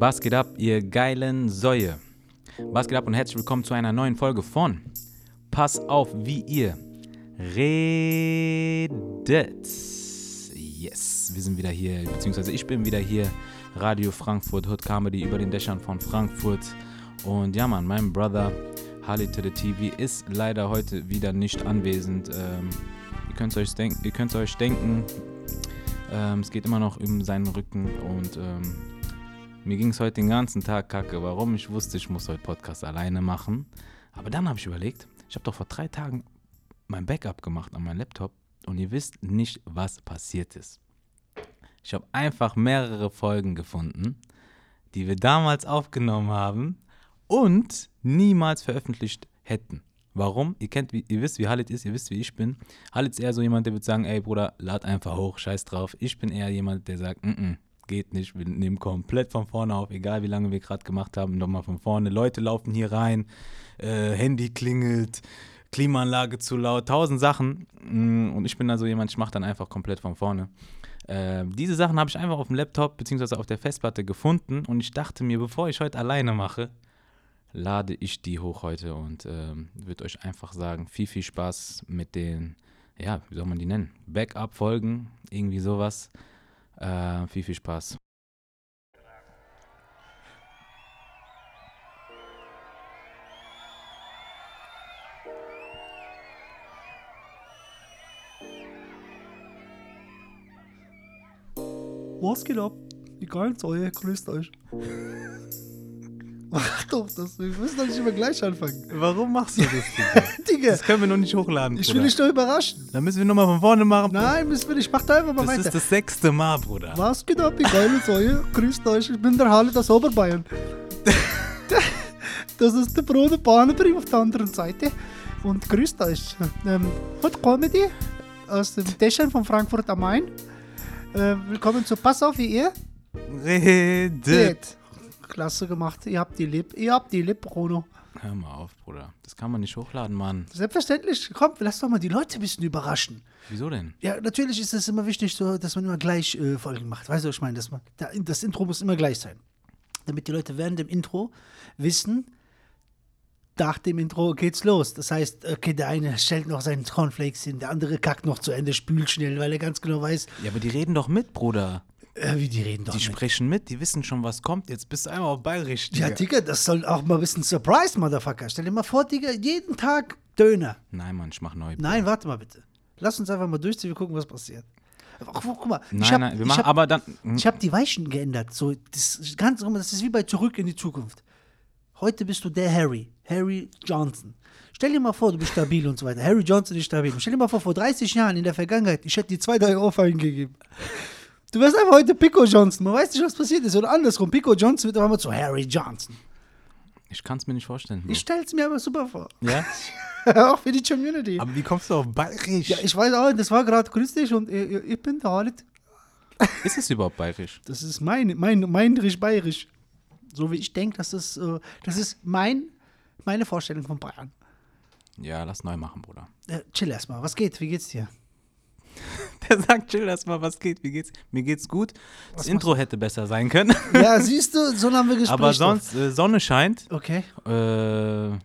Was geht ab, ihr geilen Säue? Was geht ab und herzlich willkommen zu einer neuen Folge von Pass auf, wie ihr redet. Yes, wir sind wieder hier, beziehungsweise ich bin wieder hier. Radio Frankfurt, Hood Comedy über den Dächern von Frankfurt. Und ja, Mann, mein Brother Harley to the TV ist leider heute wieder nicht anwesend. Ähm, ihr könnt es euch, denk euch denken, ähm, es geht immer noch um seinen Rücken und ähm, mir ging es heute den ganzen Tag kacke. Warum? Ich wusste, ich muss heute Podcast alleine machen. Aber dann habe ich überlegt, ich habe doch vor drei Tagen mein Backup gemacht an meinem Laptop und ihr wisst nicht, was passiert ist. Ich habe einfach mehrere Folgen gefunden, die wir damals aufgenommen haben und niemals veröffentlicht hätten. Warum? Ihr kennt, ihr wisst, wie Halit ist, ihr wisst, wie ich bin. Halit ist eher so jemand, der wird sagen, ey Bruder, lad einfach hoch, scheiß drauf. Ich bin eher jemand, der sagt, mm, -mm geht nicht, wir nehmen komplett von vorne auf, egal wie lange wir gerade gemacht haben, nochmal von vorne. Leute laufen hier rein, äh, Handy klingelt, Klimaanlage zu laut, tausend Sachen. Mm, und ich bin da so jemand, ich mache dann einfach komplett von vorne. Äh, diese Sachen habe ich einfach auf dem Laptop bzw. auf der Festplatte gefunden und ich dachte mir, bevor ich heute alleine mache, lade ich die hoch heute und äh, würde euch einfach sagen, viel, viel Spaß mit den, ja, wie soll man die nennen? Backup-Folgen, irgendwie sowas. Äh, viel, viel Spaß. Was geht ab? Die geilen Säue, grüßt euch. Mach doch das. Wir müssen doch nicht immer gleich anfangen. Warum machst du das, Digga? Digga, Das können wir noch nicht hochladen, ich Bruder. will dich doch überraschen. Dann müssen wir nochmal von vorne machen. Nein, müssen wir nicht. Mach da einfach mal das weiter. ist das sechste Mal, Bruder. Was geht ab, die geile Säue? Grüßt euch, ich bin der Halle aus Oberbayern. Das ist der Bruder Bahnenbrief auf der anderen Seite. Und grüßt euch. Ähm, Hot Comedy aus dem Dächern von Frankfurt am Main. Äh, willkommen zu Pass auf, wie ihr Redet. seht. Klasse gemacht. Ihr habt die Lip. Ihr habt die Lip, Bruno. Hör mal auf, Bruder. Das kann man nicht hochladen, Mann. Selbstverständlich. Komm, lass doch mal die Leute ein bisschen überraschen. Wieso denn? Ja, natürlich ist es immer wichtig, so, dass man immer gleich äh, Folgen macht. Weißt du, was ich meine? Dass man, da, das Intro muss immer gleich sein. Damit die Leute während dem Intro wissen, nach dem Intro geht's los. Das heißt, okay, der eine stellt noch seinen Cornflakes hin, der andere kackt noch zu Ende, spült schnell, weil er ganz genau weiß, Ja, aber die reden doch mit, Bruder. Äh, wie die reden doch Die mit. sprechen mit, die wissen schon, was kommt. Jetzt bist du einmal auf Bayerisch. Ja, Digga. Das soll auch mal ein bisschen Surprise, Motherfucker. Stell dir mal vor, Digga, jeden Tag Döner. Nein, Mann, ich mach neu. Nein, warte mal bitte. Lass uns einfach mal durchziehen, wir gucken, was passiert. Ach, guck mal, Nein, ich hab, nein, wir ich machen, hab, aber dann. Ich habe die Weichen geändert. So, das ist ganz das ist wie bei Zurück in die Zukunft. Heute bist du der Harry, Harry Johnson. Stell dir mal vor, du bist stabil und so weiter. Harry Johnson ist stabil. Stell dir mal vor, vor 30 Jahren in der Vergangenheit, ich hätte dir zwei, drei Ohrfeigen gegeben. Du wärst einfach heute Pico Johnson. Man weiß nicht, was passiert ist. Oder andersrum, Pico Johnson wird auf einmal zu Harry Johnson. Ich kann es mir nicht vorstellen. Bro. Ich stell's mir aber super vor. ja? Auch für die Community. Aber wie kommst du auf Bayerisch? ja, ich weiß auch, das war gerade grüß und ich, ich bin der Halit. ist es überhaupt Bayerisch? Das ist mein, mein, mein bayerisch So wie ich denke, das ist, äh, das ist mein, meine Vorstellung von Bayern. Ja, lass neu machen, Bruder. Äh, chill erstmal. Was geht? Wie geht's dir? Der sagt, chill erstmal, was geht, wie geht's? Mir geht's gut. Das Was Intro hätte besser sein können. Ja, siehst du, so haben wir Gespräch. Aber sonst, äh, Sonne scheint. Okay. Äh, du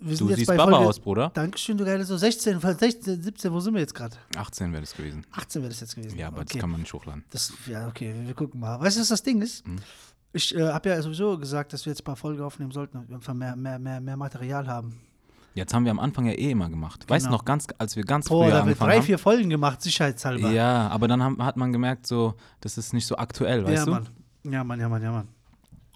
siehst Baba aus, Bruder. Dankeschön, du geile so 16, 16, 17, wo sind wir jetzt gerade? 18 wäre das gewesen. 18 wäre das jetzt gewesen. Ja, aber okay. das kann man nicht hochladen. Das, ja, okay, wir gucken mal. Weißt du, was das Ding ist? Hm. Ich äh, habe ja sowieso gesagt, dass wir jetzt ein paar Folgen aufnehmen sollten, damit wir einfach mehr, mehr, mehr, mehr Material haben. Jetzt haben wir am Anfang ja eh immer gemacht. Weißt du Genau. noch, ganz, als wir ganz Boah, früher da angefangen drei, haben? vier Folgen gemacht, sicherheitshalber. Ja, aber dann haben, hat man gemerkt, so, das ist nicht so aktuell, weißt ja du? Mann. Ja, Mann, ja, Mann, ja, Mann.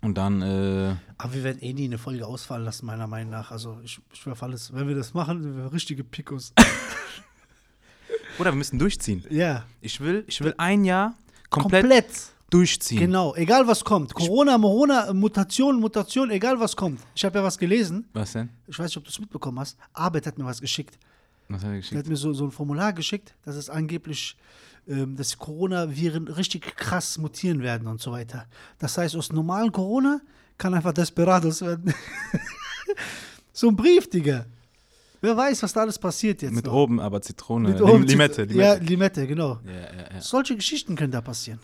Und dann, äh, Aber wir werden eh nie eine Folge ausfallen lassen, meiner Meinung nach. Also ich, ich schwör auf alles, wenn wir das machen, sind wir richtige Pikos. oder wir müssen durchziehen. ja. Ich will, ich will ein Jahr komplett, Komplett. Durchziehen. Genau, egal was kommt. Corona, Morona, Mutation, Mutation, egal was kommt. Ich habe ja was gelesen. Was denn? Ich weiß nicht, ob du es mitbekommen hast. Arbeit hat mir was geschickt. Was hat er geschickt? hat mir so, so ein Formular geschickt, dass es angeblich, ähm, dass die Coronaviren richtig krass mutieren werden und so weiter. Das heißt, aus normalen Corona kann einfach Desperados werden. so ein Brief, Digga. Wer weiß, was da alles passiert jetzt. Mit noch. oben aber Zitrone. Mit oben- Limette. Ja, Limette. Limette, genau. Ja, ja, ja. Solche Geschichten können da passieren.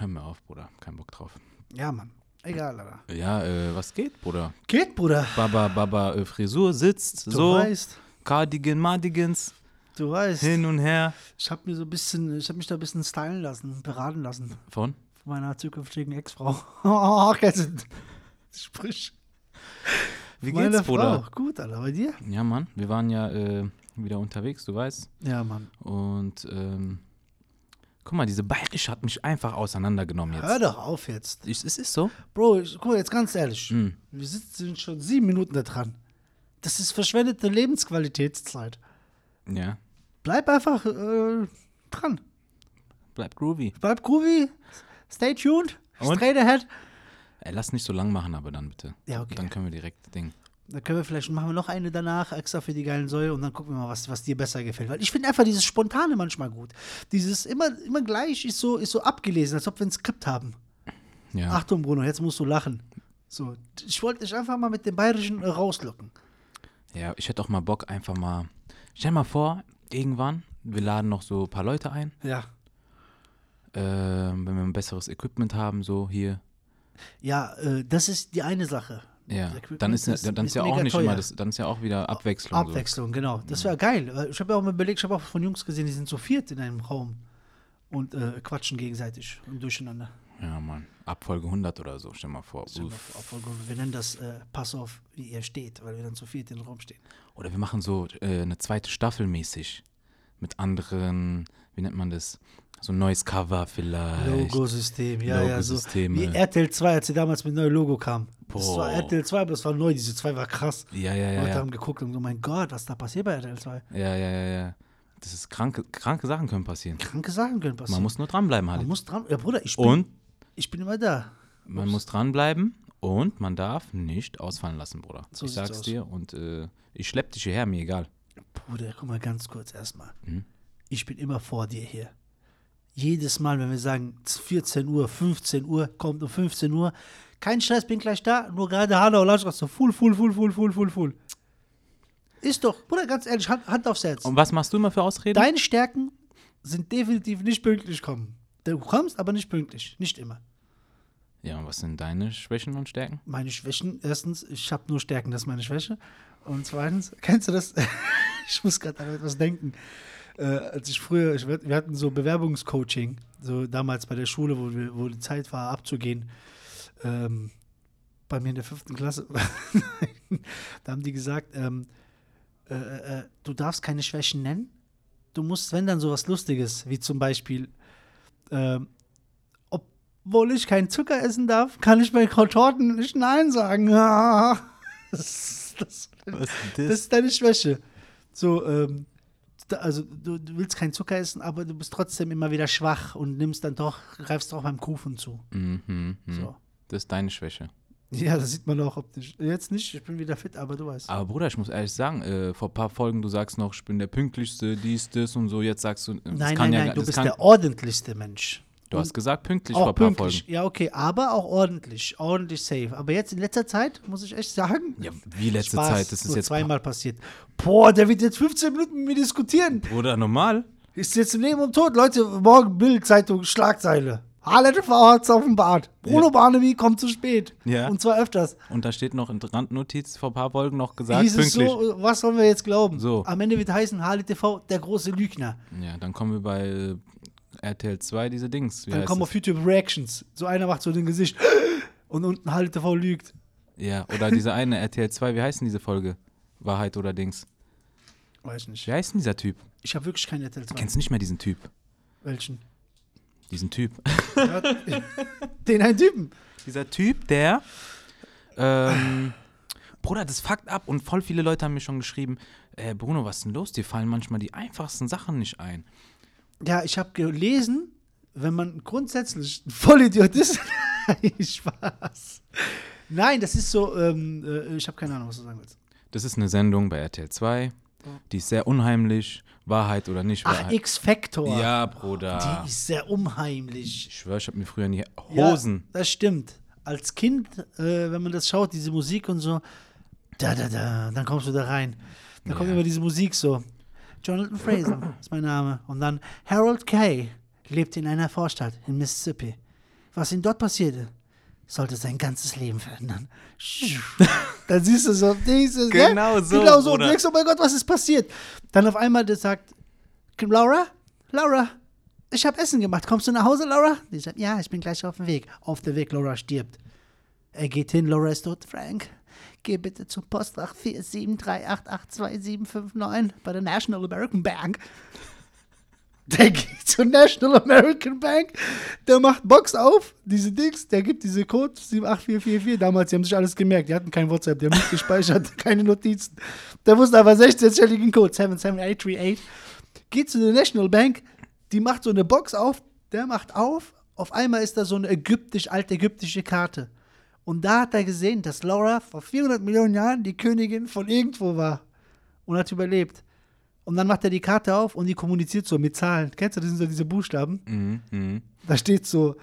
Hör mir auf, Bruder. Kein Bock drauf. Ja, Mann. Egal, Alter. Ja, äh, was geht, Bruder? Geht, Bruder. Baba, Baba, äh, Frisur sitzt, Du so, weißt, Cardigan, Mardigans, du weißt. hin und her. Ich habe mir so ein bisschen, ich habe mich da ein bisschen stylen lassen, beraten lassen Von? von meiner zukünftigen Ex-Frau. Oh? Sprich. Wie Meine geht's, Bruder? Frau. Gut, Alter. Bei dir? Ja, Mann, wir waren ja äh, wieder unterwegs, du weißt. Ja, Mann. Und, ähm, guck mal, diese Bayerisch hat mich einfach auseinandergenommen jetzt. Hör doch auf jetzt. Ich, es ist so. Bro, ich, guck mal, jetzt ganz ehrlich. Mhm. Wir sitzen schon sieben Minuten da dran. Das ist verschwendete Lebensqualitätszeit. Ja, Bleib einfach äh, dran. bleib groovy. Bleib groovy. Stay tuned. Und? Straight ahead. Ey, lass nicht so lang machen, aber dann bitte. Ja, okay. Dann können wir direkt Ding. Dann können wir vielleicht, machen wir noch eine danach, extra für die geilen Säue und dann gucken wir mal, was, was dir besser gefällt. Weil ich finde einfach dieses Spontane manchmal gut. Dieses immer, immer gleich ist so, ist so abgelesen, als ob wir ein Skript haben. Ja. Achtung, Bruno, jetzt musst du lachen. So, ich wollte dich einfach mal mit dem Bayerischen rauslocken. Ja, ich hätte auch mal Bock, einfach mal. Stell mal vor, irgendwann, wir laden noch so ein paar Leute ein, Ja. äh, wenn wir ein besseres Equipment haben, so hier. Ja, äh, das ist die eine Sache. Ja, dann ist, ja- dann ist ja auch nicht teuer. immer das, dann ist ja auch wieder Abwechslung. Abwechslung, genau. Das wäre geil. weil Ich habe ja auch mal überlegt, ich habe auch von Jungs gesehen, die sind zu viert in einem Raum und äh, quatschen gegenseitig und durcheinander. So. Ja, Mann. Abfolge 100 oder so, stell mal vor. Stell dir mal vor, Obwohl, Wir nennen das äh, Pass auf, wie ihr steht, weil wir dann zu viert in den Raum stehen. Oder wir machen so äh, eine zweite Staffel mäßig. Mit anderen, wie nennt man das? So ein neues Cover vielleicht. Logosystem, ja, ja. So, wie RTL 2, als sie damals mit neuem Logo kam. Das Boah. war RTL 2, aber das war neu. Diese 2 war krass. Ja, ja, ja. Leute Ja, haben geguckt und so, mein Gott, was da passiert bei RTL 2? ja, ja, ja. ja. Das ist kranke, kranke Sachen können passieren. Kranke Sachen können passieren. Man muss nur dranbleiben, Man halt. muss dran. Ja, Bruder, ich bin, Und ich bin immer da. man muss dranbleiben und man darf nicht ausfallen lassen, Bruder. So ich sag's aus. dir und äh, ich schlepp dich hierher, mir egal. Bruder, guck mal ganz kurz erstmal. Mhm. Ich bin immer vor dir hier. Jedes Mal, wenn wir sagen 14 Uhr, 15 Uhr, kommt um 15 Uhr, kein Stress, bin gleich da, nur gerade Hanau Landstraße, so full, full, full, full, full, full, full. Ist doch, Bruder, ganz ehrlich, Hand, Hand aufs Herz. Und was machst du immer für Ausreden? Deine Stärken sind definitiv nicht pünktlich kommen. Du kommst, aber nicht pünktlich. Nicht immer. ja, und was sind deine Schwächen und Stärken? Meine Schwächen, erstens, ich habe nur Stärken, das ist meine Schwäche. Und zweitens, kennst du das? ich muss gerade an etwas denken. Äh, als ich früher, ich, wir hatten so Bewerbungscoaching, so damals bei der Schule, wo, wir, wo die Zeit war, abzugehen. Ähm, bei mir in der fünften Klasse. da haben die gesagt, ähm, äh, äh, du darfst keine Schwächen nennen. Du musst, wenn dann sowas Lustiges, wie zum Beispiel, ähm, obwohl ich keinen Zucker essen darf, kann ich bei Kontorten nicht Nein sagen. das, das, das ist deine Schwäche. So, ähm, also du, du willst keinen Zucker essen, aber du bist trotzdem immer wieder schwach und nimmst dann doch, greifst doch beim Kuchen zu. Mhm, mhm. So. Das ist deine Schwäche. Ja, das sieht man auch optisch. Jetzt nicht, ich bin wieder fit, aber du weißt. Aber Bruder, ich muss ehrlich sagen, äh, vor ein paar Folgen, du sagst noch, ich bin der pünktlichste, dies, das und so, jetzt sagst du, das nein, kann nein, ja, nein, du bist der ordentlichste Mensch. Du hast gesagt pünktlich auch vor ein paar pünktlich. Ja, okay, aber auch ordentlich. Ordentlich safe. Aber jetzt in letzter Zeit, muss ich echt sagen, Folgen. Ja, wie letzte Spaß, Zeit, das ist jetzt zweimal passiert. Boah, der wird jetzt 15 Minuten mit mir diskutieren. Bruder, normal. Ist jetzt im Leben und Tod. Leute, morgen Bild, Zeitung, Schlagzeile. Harlette V hat's auf dem Bart. Bruno Ja. Barnaby kommt zu spät. Ja. Und zwar öfters. Und da steht noch in Randnotiz vor ein paar Folgen noch gesagt, Hieß es pünktlich. so, was sollen wir jetzt glauben? So. Am Ende wird heißen, Harley TV, der große Lügner. Ja, dann kommen wir bei RTL 2, diese Dings. Wie Dann kommen auf YouTube Reactions. So einer macht so den Gesicht und unten Harley TV lügt. Ja, oder diese eine RTL 2, wie heißt denn diese Folge? Wahrheit oder Dings? Weiß nicht. Wie heißt denn dieser Typ? Ich habe wirklich keinen RTL 2. Kennst nicht mehr diesen Typ? Welchen? Diesen Typ. Ja, den einen Typen. Dieser Typ, der. Ähm, Bruder, das fuckt ab und voll viele Leute haben mir schon geschrieben: äh, Bruno, was ist denn los? Dir fallen manchmal die einfachsten Sachen nicht ein. Ja, ich habe gelesen, wenn man grundsätzlich ein Vollidiot ist. Nein, Spaß. Nein, das ist so, ähm, äh, ich habe keine Ahnung, was du sagen willst. Das ist eine Sendung bei RTL 2. Die ist sehr unheimlich. Wahrheit oder nicht Ach, Wahrheit. X-Factor. ja, Bruder. Die ist sehr unheimlich. Ich schwöre, ich habe mir früher in die Ja, Hosen. das stimmt. Als Kind, äh, wenn man das schaut, diese Musik und so, da, da, da, dann kommst du da rein. Da kommt Ja. immer diese Musik so. Jonathan Fraser ist mein Name. Und dann Harold Kay lebt in einer Vorstadt in Mississippi. Was ihm dort passierte, sollte sein ganzes Leben verändern. Dann siehst du so, dieses? Genau so, Genau so. Und denkst, oh mein Gott, was ist passiert? Dann auf einmal der sagt, Laura, Laura, ich habe Essen gemacht. Kommst du nach Hause, Laura? Die sagt, ja, ich bin gleich auf dem Weg. Auf dem Weg, Laura stirbt. Er geht hin, Laura ist tot. Frank, geh bitte zum Postfach 473882759 bei der National American Bank. Der geht zur National American Bank, der macht Box auf, diese Dings, der gibt diese Code 78444. Damals, die haben sich alles gemerkt, die hatten kein WhatsApp, die haben nicht gespeichert, keine Notizen. Der wusste aber 16-stelligen Code, 77838. Geht zu der National Bank, die macht so eine Box auf, der macht auf, auf einmal ist da so eine ägyptisch, altägyptische Karte. Und da hat er gesehen, dass Laura vor 400 Millionen Jahren die Königin von irgendwo war und hat überlebt. Und dann macht er die Karte auf und die kommuniziert so mit Zahlen. Kennst du, das sind so diese Buchstaben? Mhm, mhm. Da steht so,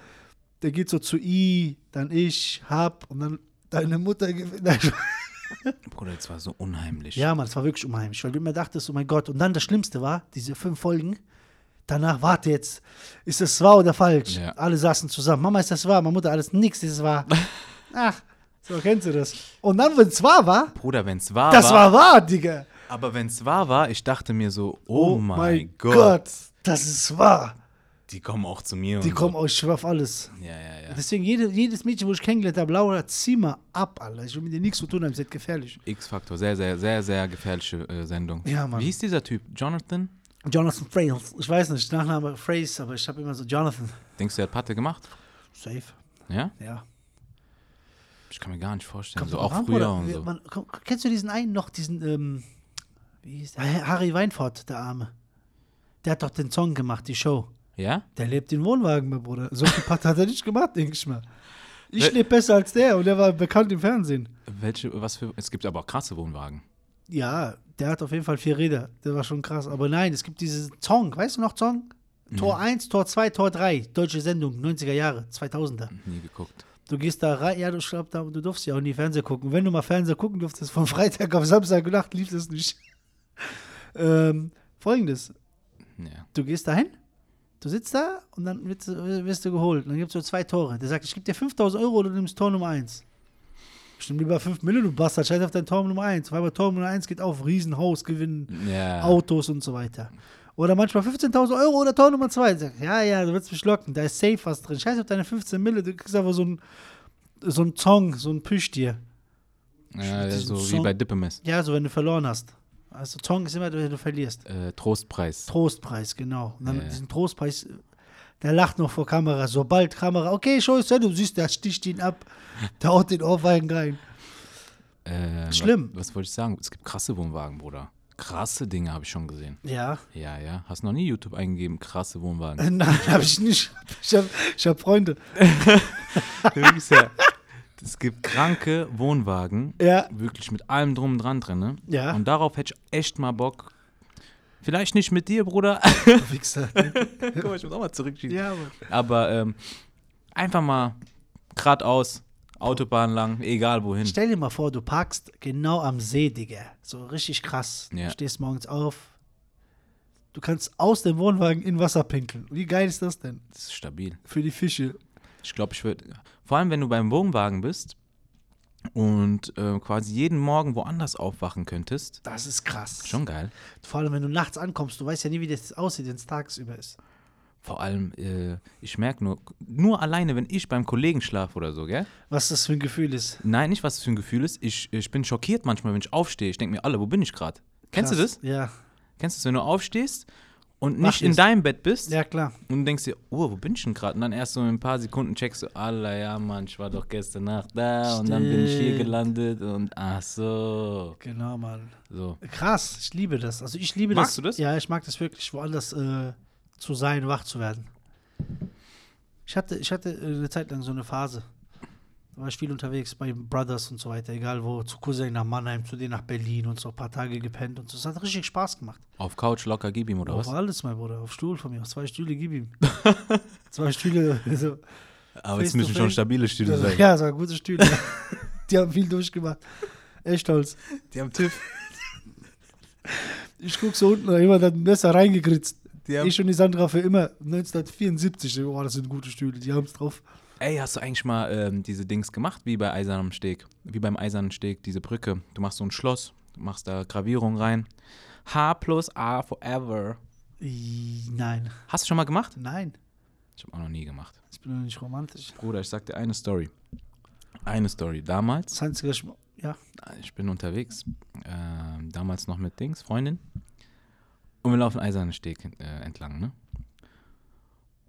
der geht so zu I, dann ich, hab und dann deine Mutter. Bruder, das war so unheimlich. Ja, Mann, es war wirklich unheimlich, weil du immer dachtest, oh mein Gott. Und dann das Schlimmste war, diese fünf Folgen, danach, warte jetzt, ist das wahr oder falsch? Ja. Alle saßen zusammen. Mama, ist das wahr? Meine Mutter, alles, nix ist wahr. Ach, so kennst du das. Und dann, wenn es wahr war, Bruder, wenn es wahr das war, war wahr, Digga. aber wenn es wahr war, ich dachte mir so, oh, mein Gott, das ist wahr. die kommen auch zu mir. Die kommen aus, ich schwör auf alles. Ja, ja, ja. Deswegen, jede, jedes Mädchen, wo ich kennengelernt habe, Laura, zieh mal ab, Alter. Ich will mit dir nichts zu tun haben, seid gefährlich. X-Faktor, sehr, sehr, sehr, sehr gefährliche äh, Sendung. Ja, Mann. Wie hieß dieser Typ? Jonathan? Jonathan Frails. Ich weiß nicht, Nachname Phrase, aber ich habe immer so Jonathan. Denkst du, er hat Patte gemacht? Safe. Ja? Ja. Ich kann mir gar nicht vorstellen. Kommt so auch an, früher und so. Man, kennst du diesen einen noch, diesen, ähm, wie hieß der? Harry Weinfurt, der Arme. Der hat doch den Song gemacht, die Show. Ja? Der lebt in Wohnwagen, mein Bruder. So viel Part hat er nicht gemacht, denke ich mal. Ich Wel- lebe besser als der und der war bekannt im Fernsehen. Welche, was für. Es gibt aber auch krasse Wohnwagen. Ja, der hat auf jeden Fall vier Räder. Der war schon krass. Aber nein, es gibt diesen Song. Weißt du noch Song? Tor 1, Tor 2, Tor 3. Deutsche Sendung, 90er Jahre, 2000er. Nie geguckt. Du gehst da rein, ja, du glaub, da, du durfst ja auch nie Fernseher gucken. Wenn du mal Fernseher gucken durftest, von Freitag auf Samstag Nacht lief das nicht. ähm, Folgendes, Ja. du gehst da hin, du sitzt da und dann wirst, du- wirst du geholt. Und dann gibt es so zwei Tore. Der sagt, ich gebe dir 5000 Euro oder du nimmst Tor Nummer 1. Ich nehme lieber 5 Millionen, du Bastard, scheiß auf dein Tor Nummer 1. Weil bei Tor Nummer 1 geht auf, Riesenhaus gewinnen, Ja. Autos und so weiter. Oder manchmal 15.000 Euro oder Tor Nummer 2. Sag, ja, ja, du willst mich locken, da ist safe was drin. Scheiß auf deine 15 Mille, du kriegst einfach so ein, so ein Zong, so ein Plüschtier. ja so wie Song- bei Dippemes. Ja, so wenn du verloren hast. Also Zong ist immer, wenn du verlierst. Äh, Trostpreis. Trostpreis, genau. Und dann Ja. diesen Trostpreis, der lacht noch vor Kamera. Sobald Kamera, okay, zu Ende, du siehst, der sticht ihn ab, der haut den Ohrfeigen rein. Äh, Schlimm. Was, was wollte ich sagen? Es gibt krasse Wohnwagen, Bruder. Krasse Dinge habe ich schon gesehen. Ja. Ja, ja. Hast noch nie YouTube eingegeben? Krasse Wohnwagen. Nein, habe ich nicht. Ich habe hab Freunde. Ja. Es gibt kranke Wohnwagen. Ja. Wirklich mit allem drum und dran drin. Ne? Ja. Und darauf hätte ich echt mal Bock. Vielleicht nicht mit dir, Bruder. Wichser. Guck mal, ich muss auch mal zurückschießen. ja, Mann. Aber ähm, einfach mal geradeaus, Autobahn lang, egal wohin. Stell dir mal vor, du parkst genau am See, Digga. So richtig krass. Ja. Du stehst morgens auf. Du kannst aus dem Wohnwagen in Wasser pinkeln. Wie geil ist das denn? Das ist stabil. Für die Fische. Ich glaube, ich würde, vor allem wenn du beim Wohnwagen bist und äh, quasi jeden Morgen woanders aufwachen könntest, Das ist krass. schon geil. Vor allem, wenn du nachts ankommst, du weißt ja nie, wie das aussieht, wenn es tagsüber ist. Vor allem, äh, ich merke nur, nur alleine, wenn ich beim Kollegen schlafe oder so, gell? Was das für ein Gefühl ist. Nein, nicht, was das für ein Gefühl ist. Ich, ich bin schockiert manchmal, wenn ich aufstehe. Ich denke mir, alle, wo bin ich gerade? Kennst du das? Ja. Kennst du das, wenn du aufstehst und Wach nicht in deinem Bett bist Ja, klar. und denkst dir, oh, wo bin ich denn gerade? Und dann erst so in ein paar Sekunden checkst du, Allah, ja, Mann, ich war doch gestern Nacht da und dann bin ich hier Stimmt. gelandet und ach so. Genau, Mann. So. Krass, ich liebe das. Also ich liebe Magst das. du das? Ja, ich mag das wirklich, woanders äh, zu sein, wach zu werden. Ich hatte, ich hatte äh, eine Zeit lang so eine Phase. Da war ich viel unterwegs bei Brothers und so weiter, egal wo, zu Cousin nach Mannheim, zu denen nach Berlin und so, ein paar Tage gepennt und so. Es hat richtig Spaß gemacht. Auf Couch locker gib ihm oder Auf was? alles, mein Bruder, auf Stuhl von mir, auf zwei Stühle gib ihm. zwei Stühle, so. Aber es müssen schon stabile Stühle sein. Ja, es waren gute Stühle. Die haben viel durchgemacht. Echt stolz. Die haben TÜV. Ich guck so unten, jemand hat ein Messer reingekritzt. Die haben, Ich und die Sandra für immer 1974. Oh, das sind gute Stühle, die haben es drauf. Ey, hast du eigentlich mal ähm, diese Dings gemacht, wie bei Eisernem Steg? Wie beim Eisernen Steg, diese Brücke. Du machst so ein Schloss, du machst da Gravierung rein. H plus A forever. Nein, Hast du schon mal gemacht? nein. Ich habe auch noch nie gemacht. Ich bin doch nicht romantisch. Bruder, ich sag dir eine Story. Eine Story. Damals, Das einzige, ja. ich bin unterwegs, ähm, damals noch mit Dings, Freundin. Und wir laufen Eisernen Steg äh, entlang, ne?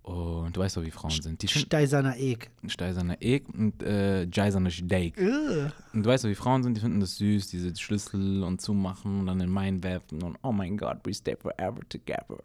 Und du weißt doch, wie Frauen sind. Die Steiserner Eck. Steiserner Eck und äh, Jeiserner Steak. Ugh. Und du weißt doch, wie Frauen sind, die finden das süß, diese Schlüssel und zumachen und dann in meinen werfen und oh mein Gott, we stay forever together.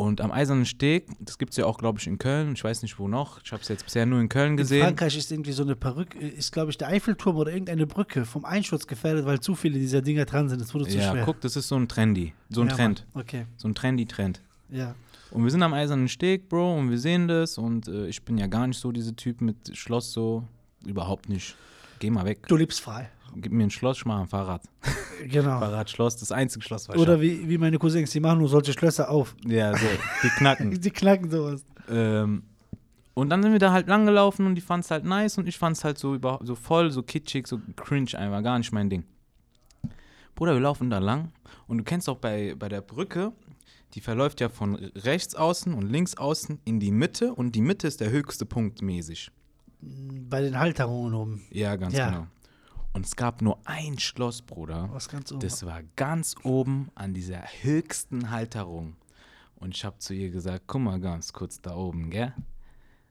Und am Eisernen Steg, das gibt es ja auch, glaube ich, in Köln, ich weiß nicht wo noch, ich habe es jetzt bisher nur in Köln In gesehen. Frankreich ist irgendwie so eine Perücke, ist glaube ich der Eiffelturm oder irgendeine Brücke vom Einsturz gefährdet, weil zu viele dieser Dinger dran sind. Das wurde zu Ja, schwer. guck, das ist so ein Trendy, so ein Ja, Trend, Mann. Okay, so ein Trendy-Trend. ja. Und wir sind am Eisernen Steg, Bro, und wir sehen das und äh, ich bin ja gar nicht so dieser Typ mit Schloss so, überhaupt nicht. Geh mal weg, Du lebst frei. gib mir ein Schloss, ich mach ein Fahrrad. Genau. Fahrradschloss, das einzige Schloss, was ich Oder wie, wie meine Cousins, die machen nur solche Schlösser auf. Ja, so, die knacken. Die knacken sowas. ähm, und dann sind wir da halt langgelaufen und die fand es halt nice und ich fand es halt so, überhaupt so voll, so kitschig, so cringe einfach, gar nicht mein Ding. Bruder, wir laufen da lang und du kennst auch bei, bei der Brücke, die verläuft ja von rechts außen und links außen in die Mitte und die Mitte ist der höchste Punkt mäßig. Bei den Halterungen oben. Ja, ganz Ja. genau. Und es gab nur ein Schloss, Bruder. Was ganz oben. Das war ganz oben an dieser höchsten Halterung. Und ich habe zu ihr gesagt, guck mal ganz kurz da oben, gell?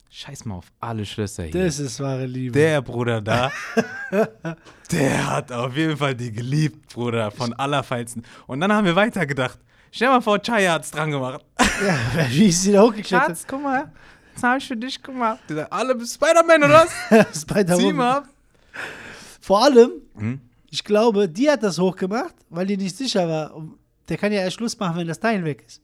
Scheiß mal auf alle Schlösser hier. Das ist wahre Liebe. der Bruder da, der hat auf jeden Fall die geliebt, Bruder, von allerfeinsten. Und dann haben wir weitergedacht. Stell mal vor, Chaya hat's dran gemacht. ja, wie ist sie da hochgeklettert? guck mal, das habe ich für dich gemacht. Die sagt, alle Spider-Man oder was? Spider-Man. Vor allem, Hm? ich glaube, die hat das hochgemacht, weil die nicht sicher war. Der kann ja erst Schluss machen, wenn das Teil weg ist.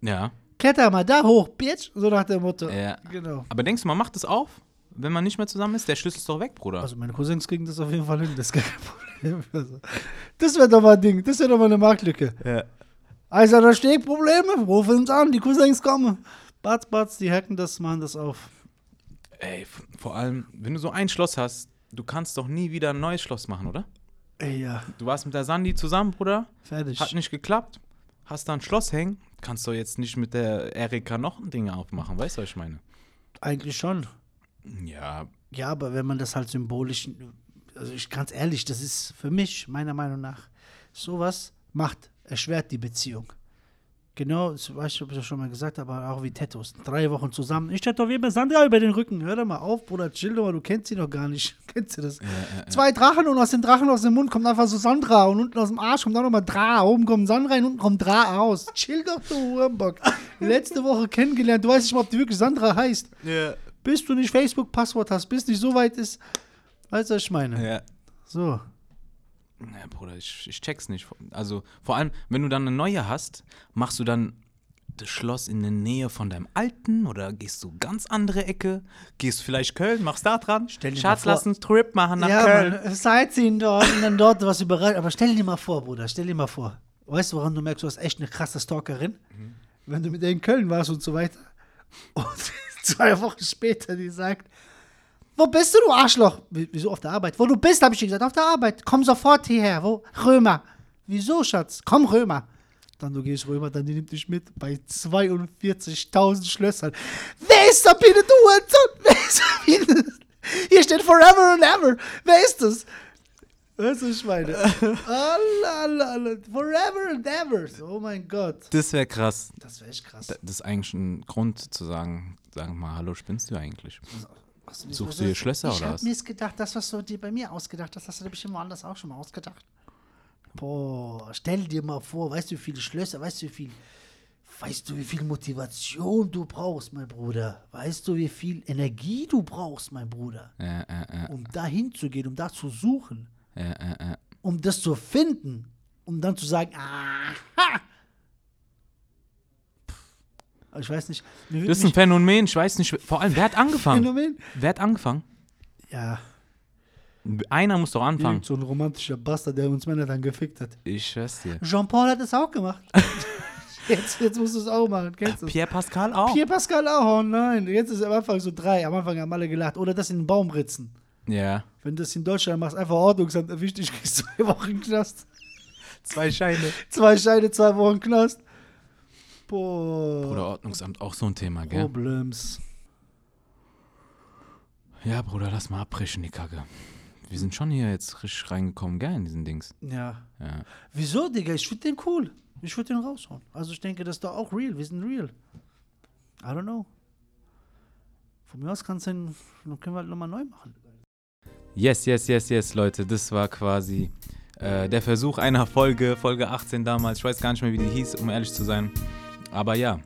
Ja. Kletter mal da hoch, Bitch. So nach dem Motto. Ja. Genau. Aber denkst du, man macht das auf, wenn man nicht mehr zusammen ist? Der Schlüssel ist doch weg, Bruder. Also meine Cousins kriegen das auf jeden Fall hin, das ist gar kein Problem. Also, das wäre doch mal ein Ding, das wäre doch mal eine Marktlücke. ja. Also da steht Probleme, rufen uns an, die Cousins kommen. Batz, batz, die hacken das, machen das auf. Ey, vor allem, wenn du so ein Schloss hast, du kannst doch nie wieder ein neues Schloss machen, oder? Ey, ja, Du warst mit der Sandy zusammen, Bruder, fertig. hat nicht geklappt, hast da ein Schloss hängen, kannst du jetzt nicht mit der Erika noch ein Ding aufmachen, weißt du, was ich meine? Eigentlich schon. Ja, Ja, aber wenn man das halt symbolisch, also ich ganz ehrlich, das ist für mich, meiner Meinung nach, sowas macht, erschwert die Beziehung. Genau, das weiß ich, ob ich das schon mal gesagt habe, aber auch wie Tattoos. Drei Wochen zusammen. Ich tätowiere mir Sandra über den Rücken. Hör doch mal auf, Bruder, chill doch mal, du kennst sie noch gar nicht. kennst du das? Zwei Drachen und aus den Drachen aus dem Mund kommt einfach so Sandra und unten aus dem Arsch kommt auch nochmal Dra. Oben kommt Sandra und unten kommt Dra raus. Chill doch, du Hurenbock. Letzte Woche kennengelernt, du weißt nicht mal, ob die wirklich Sandra heißt ja, bis du nicht Facebook-Passwort hast, bis nicht so weit ist. Weißt du, was ich meine? ja. So. Ja, Bruder, ich, ich check's nicht. Also, vor allem, wenn du dann eine neue hast, machst du dann das Schloss in der Nähe von deinem alten oder gehst du ganz andere Ecke? Gehst vielleicht Köln, machst da dran? Stell dir Schatz, lass uns Trip machen nach ja, Köln. Mann, Sightseeing dort und dann dort was überrascht. Aber stell dir mal vor, Bruder, stell dir mal vor. Weißt du, woran du merkst, du hast echt eine krasse Stalkerin? Wenn du mit der in Köln warst und so weiter. Und zwei Wochen später, die sagt, wo bist du, du Arschloch? Wie- Wieso auf der Arbeit? Wo du bist, habe ich dir gesagt, auf der Arbeit. Komm sofort hierher. Wo? Römer. Wieso, Schatz? Komm, Römer. Dann du gehst Römer, dann die nimmt dich mit bei 42.000 Schlössern. Wer ist da bitte, du Hurensohn? Wer ist da bitte? Hier steht Forever and Ever. Wer ist das? Weißt du, ich meine? Allah, Allah, Allah. Forever and Ever. Oh mein Gott. Das wäre krass. Das wäre echt krass. Das ist eigentlich ein Grund zu sagen, sagen mal, hallo, spinnst du eigentlich? Was- Suchst du dir Schlösser ich oder hab was? mir gedacht, das, was du dir bei mir ausgedacht hast, hast du dir bestimmt woanders auch schon mal ausgedacht. Boah, stell dir mal vor, weißt du, wie viele Schlösser, weißt du, wie viel, weißt du, wie viel Motivation du brauchst, mein Bruder? Weißt du, wie viel Energie du brauchst, mein Bruder? Ja, ja, ja, Um dahin zu gehen, um da zu suchen, ja, ja, ja. um das zu finden, um dann zu sagen, aha! Ich weiß nicht. Das ist ein Phänomen, ich weiß nicht, vor allem, wer hat angefangen? Phänomen? Wer hat angefangen? Ja, Einer muss doch anfangen. irgend so ein romantischer Bastard, der uns Männer dann gefickt hat. Ich schwör's dir. Jean-Paul hat es auch gemacht. Jetzt, jetzt musst du es auch machen. Kennst du? Pierre Pascal auch. Pierre Pascal auch, oh nein. Jetzt ist am Anfang so drei. Am Anfang haben alle gelacht. Oder das in den Baum ritzen. Ja. Wenn du das in Deutschland machst, einfach Ordnungsamt erwischt dich, kriegst zwei Wochen Knast. Zwei Scheine. Zwei Scheine, zwei Wochen Knast. Boah. Bruder, Ordnungsamt auch so ein Thema, gell? Problems. Ja, Bruder, lass mal abbrechen, die Kacke. Wir sind schon hier jetzt richtig reingekommen, gell, in diesen Dings. Ja. Ja. Wieso, Digga? Ich finde den cool. Ich würde den raushauen. Also ich denke, das ist doch auch real. Wir sind real. I don't know. Von mir aus kannst du den, dann können wir halt nochmal neu machen. Yes, yes, yes, yes, Leute. Das war quasi äh, der Versuch einer Folge, Folge 18 damals. Ich weiß gar nicht mehr, wie die hieß, um ehrlich zu sein. Aber ja,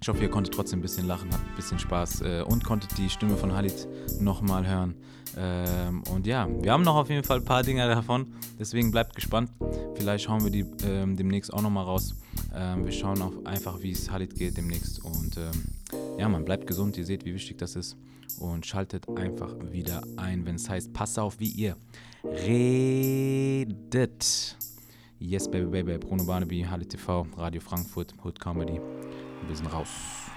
ich hoffe, ihr konntet trotzdem ein bisschen lachen, habt ein bisschen Spaß äh, und konntet die Stimme von Halit nochmal hören. Ähm, und ja, wir haben noch auf jeden Fall ein paar Dinge davon. Deswegen bleibt gespannt. Vielleicht hauen wir die ähm, demnächst auch nochmal raus. Ähm, wir schauen auch einfach, wie es Halit geht demnächst. Und ähm, ja, man bleibt gesund. Ihr seht, wie wichtig das ist. Und schaltet einfach wieder ein, wenn es heißt, pass auf, wie ihr redet. Yes, baby, baby. Bruno Barnaby, Halit TV, Radio Frankfurt, Hood Comedy. Wir sind raus.